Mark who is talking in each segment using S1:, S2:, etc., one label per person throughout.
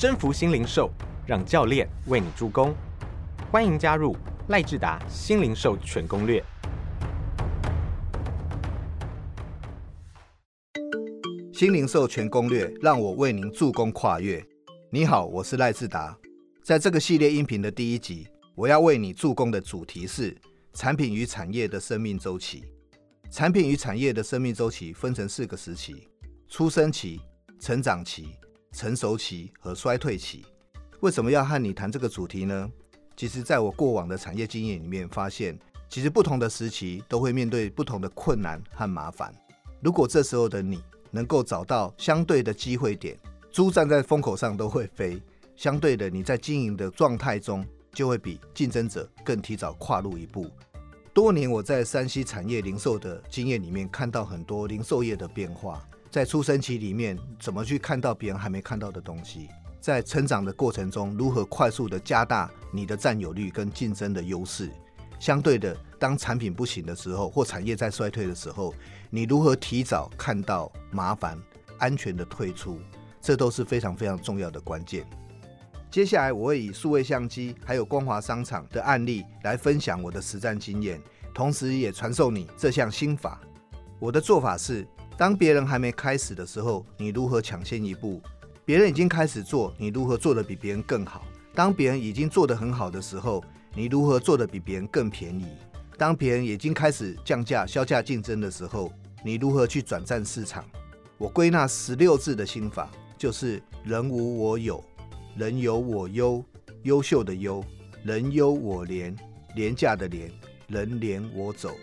S1: 征服新零售，让教练为你助攻。欢迎加入赖志达新零售全攻略。
S2: 新零售全攻略，让我为您助攻跨越。你好，我是赖志达。在这个系列音频的第一集，我要为你助攻的主题是产品与产业的生命周期。产品与产业的生命周期分成四个时期：出生期、成长期、成熟期和衰退期。为什么要和你谈这个主题呢？其实，在我过往的产业经验里面，发现其实不同的时期都会面对不同的困难和麻烦。如果这时候的你能够找到相对的机会点，猪站在风口上都会飞。相对的，你在经营的状态中就会比竞争者更提早跨入一步。多年我在山西产业零售的经验里面，看到很多零售业的变化。在出生期里面，怎么去看到别人还没看到的东西？在成长的过程中，如何快速的加大你的占有率跟竞争的优势？相对的，当产品不行的时候，或产业在衰退的时候，你如何提早看到麻烦，安全的退出？这都是非常非常重要的关键。接下来，我会以数位相机还有光华商场的案例来分享我的实战经验，同时也传授你这项心法。我的做法是，当别人还没开始的时候，你如何抢先一步？别人已经开始做，你如何做得比别人更好？当别人已经做得很好的时候，你如何做得比别人更便宜？当别人已经开始降价、销价竞争的时候，你如何去转战市场？我归纳十六字的心法，就是人无我有，人有我优，优秀的优，人优我廉，廉价的廉，人廉我走。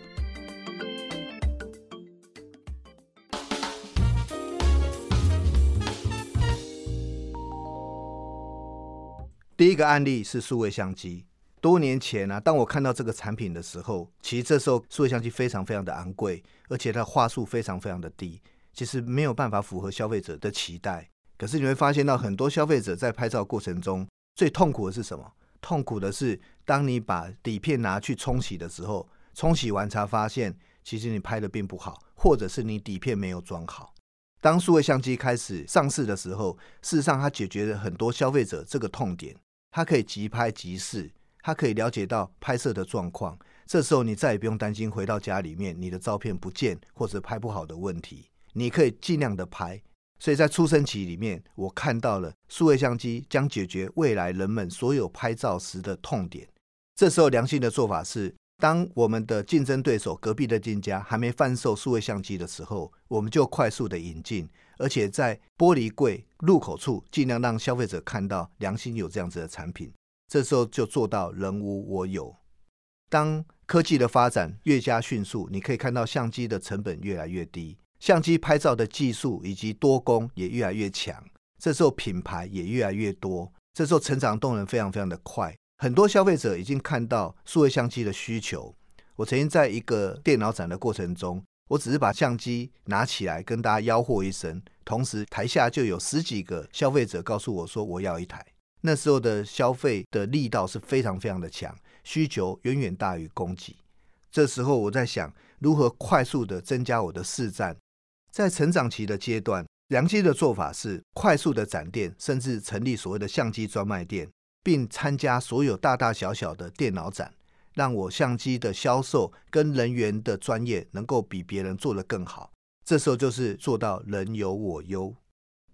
S2: 第一个案例是数位相机。多年前呢，当我看到这个产品的时候，其实这时候数位相机非常非常的昂贵，而且它话术非常非常的低，其实没有办法符合消费者的期待。可是你会发现到很多消费者在拍照过程中最痛苦的是什么？痛苦的是当你把底片拿去冲洗的时候，冲洗完才发现其实你拍的并不好，或者是你底片没有装好。当数位相机开始上市的时候，事实上它解决了很多消费者这个痛点。它可以即拍即试，它可以了解到拍摄的状况。这时候你再也不用担心回到家里面你的照片不见或者拍不好的问题，你可以尽量的拍。所以在出生期里面，我看到了数位相机将解决未来人们所有拍照时的痛点。这时候良性的做法是，当我们的竞争对手隔壁的店家还没贩售数位相机的时候，我们就快速的引进。而且在玻璃柜入口处，尽量让消费者看到良心有这样子的产品。这时候就做到人无我有。当科技的发展越加迅速，你可以看到相机的成本越来越低，相机拍照的技术以及多功也越来越强。这时候品牌也越来越多，这时候成长动能非常非常的快。很多消费者已经看到数位相机的需求。我曾经在一个电脑展的过程中。我只是把相机拿起来跟大家吆喝一声，同时台下就有十几个消费者告诉我说我要一台。那时候的消费的力道是非常非常的强，需求远远大于供给。这时候我在想如何快速的增加我的市占。在成长期的阶段，良心的做法是快速的展店，甚至成立所谓的相机专卖店，并参加所有大大小小的电脑展。让我相机的销售跟人员的专业能够比别人做得更好，这时候就是做到人有我优。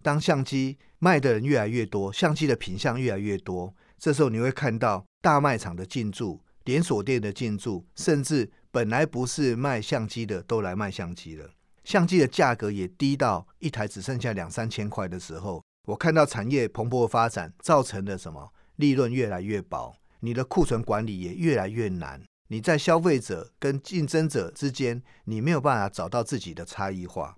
S2: 当相机卖的人越来越多，相机的品相越来越多，这时候你会看到大卖场的进驻、连锁店的进驻，甚至本来不是卖相机的都来卖相机了。相机的价格也低到一台只剩下两三千块的时候，我看到产业蓬勃发展，造成了什么利润越来越薄。你的库存管理也越来越难，你在消费者跟竞争者之间，你没有办法找到自己的差异化。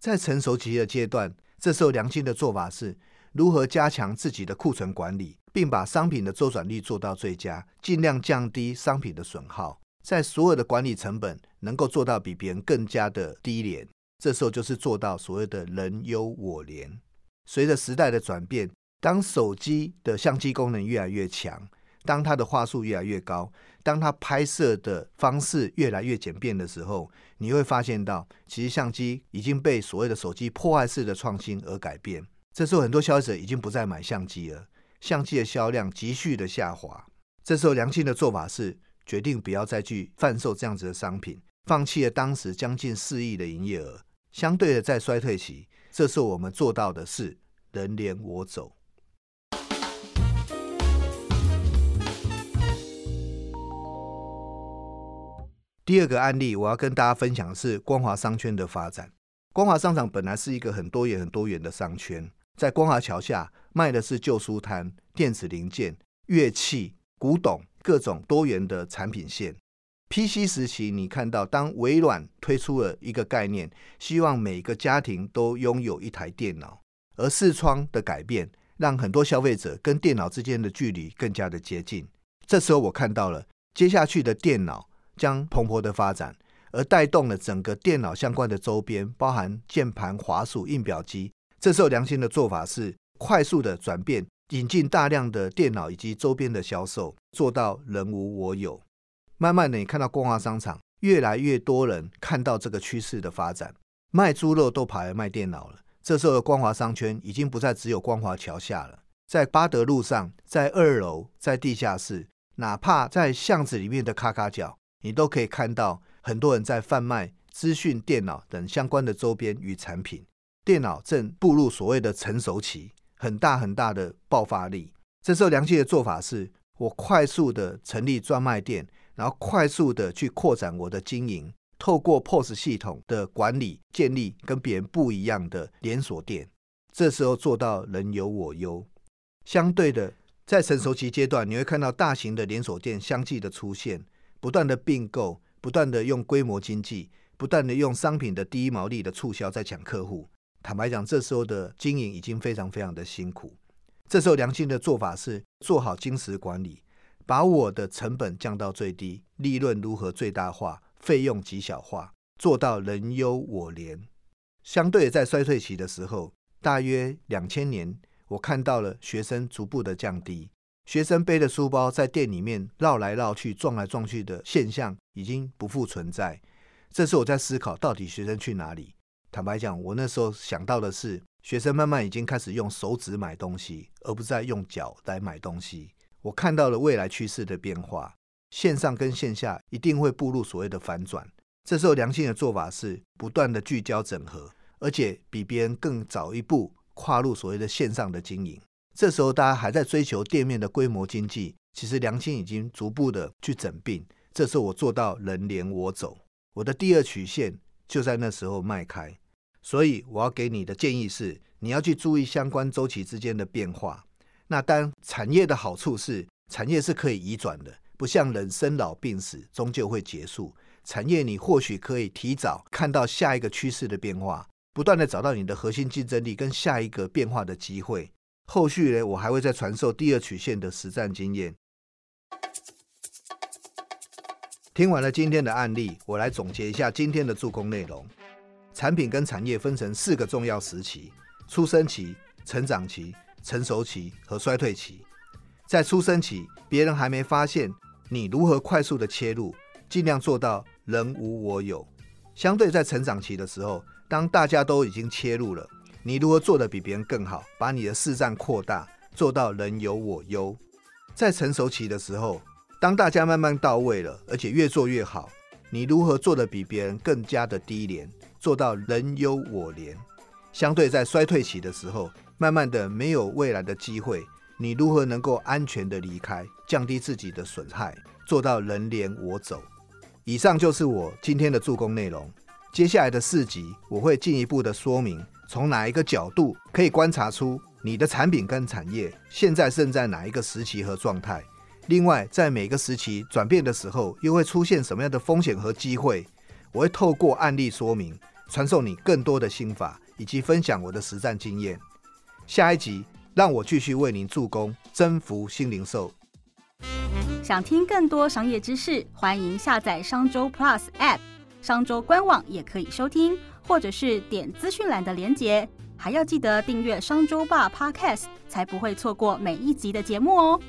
S2: 在成熟期的阶段，这时候良心的做法是如何加强自己的库存管理，并把商品的周转率做到最佳，尽量降低商品的损耗，在所有的管理成本能够做到比别人更加的低廉。这时候就是做到所谓的人优我廉。随着时代的转变，当手机的相机功能越来越强。当它的话术越来越高，当它拍摄的方式越来越简便的时候，你会发现到，其实相机已经被所谓的手机破坏式的创新而改变。这时候很多消费者已经不再买相机了，相机的销量急剧的下滑。这时候良心的做法是决定不要再去贩售这样子的商品，放弃了当时将近四亿的营业额。相对的，在衰退期，这时候我们做到的是人连我走。第二个案例，我要跟大家分享的是光华商圈的发展。光华商场本来是一个很多元、很多元的商圈，在光华桥下卖的是旧书摊、电子零件、乐器、古董各种多元的产品线。PC 时期，你看到当微软推出了一个概念，希望每个家庭都拥有一台电脑，而视窗的改变让很多消费者跟电脑之间的距离更加的接近。这时候，我看到了接下去的电脑。将蓬勃的发展，而带动了整个电脑相关的周边，包含键盘、滑鼠、印表机。这时候良心的做法是快速的转变，引进大量的电脑以及周边的销售，做到人无我有。慢慢的，你看到光华商场越来越多人看到这个趋势的发展，卖猪肉都跑来卖电脑了。这时候的光华商圈已经不再只有光华桥下了，在巴德路上，在二楼，在地下室，哪怕在巷子里面的咔咔角。你都可以看到很多人在贩卖资讯、电脑等相关的周边与产品。电脑正步入所谓的成熟期，很大很大的爆发力。这时候，良心的做法是我快速的成立专卖店，然后快速的去扩展我的经营，透过 POS 系统的管理，建立跟别人不一样的连锁店。这时候做到人有我优。相对的，在成熟期阶段，你会看到大型的连锁店相继的出现。不断的并购，不断的用规模经济，不断的用商品的低毛利的促销在抢客户。坦白讲，这时候的经营已经非常非常的辛苦。这时候良心的做法是做好金石管理，把我的成本降到最低，利润如何最大化，费用极小化，做到人优我廉。相对在衰退期的时候，大约两千年，我看到了学生逐步的降低。学生背着书包在店里面绕来绕去、撞来撞去的现象已经不复存在。这时我在思考，到底学生去哪里？坦白讲，我那时候想到的是，学生慢慢已经开始用手指买东西，而不再用脚来买东西。我看到了未来趋势的变化，线上跟线下一定会步入所谓的反转。这时候良性的做法是不断的聚焦整合，而且比别人更早一步跨入所谓的线上的经营。这时候，大家还在追求店面的规模经济，其实良心已经逐步的去整病。这时候，我做到人连我走，我的第二曲线就在那时候迈开。所以，我要给你的建议是，你要去注意相关周期之间的变化。那当产业的好处是，产业是可以移转的，不像人生老病死终究会结束。产业你或许可以提早看到下一个趋势的变化，不断的找到你的核心竞争力跟下一个变化的机会。后续呢，我还会再传授第二曲线的实战经验。听完了今天的案例，我来总结一下今天的助攻内容。产品跟产业分成四个重要时期：出生期、成长期、成熟期和衰退期。在出生期，别人还没发现你如何快速的切入，尽量做到人无我有。相对在成长期的时候，当大家都已经切入了。你如何做的比别人更好，把你的市占扩大，做到人有我优。在成熟期的时候，当大家慢慢到位了，而且越做越好，你如何做的比别人更加的低廉，做到人优我廉。相对在衰退期的时候，慢慢的没有未来的机会，你如何能够安全的离开，降低自己的损害，做到人廉我走。以上就是我今天的助攻内容。接下来的四集，我会进一步的说明。从哪一个角度可以观察出你的产品跟产业现在正在哪一个时期和状态？另外，在每个时期转变的时候，又会出现什么样的风险和机会？我会透过案例说明，传授你更多的心法，以及分享我的实战经验。下一集，让我继续为您助攻，征服新零售。
S3: 想听更多商业知识，欢迎下载商周 Plus App，商周官网也可以收听。或者是点资讯栏的连结，还要记得订阅商周霸 Podcast，才不会错过每一集的节目哦。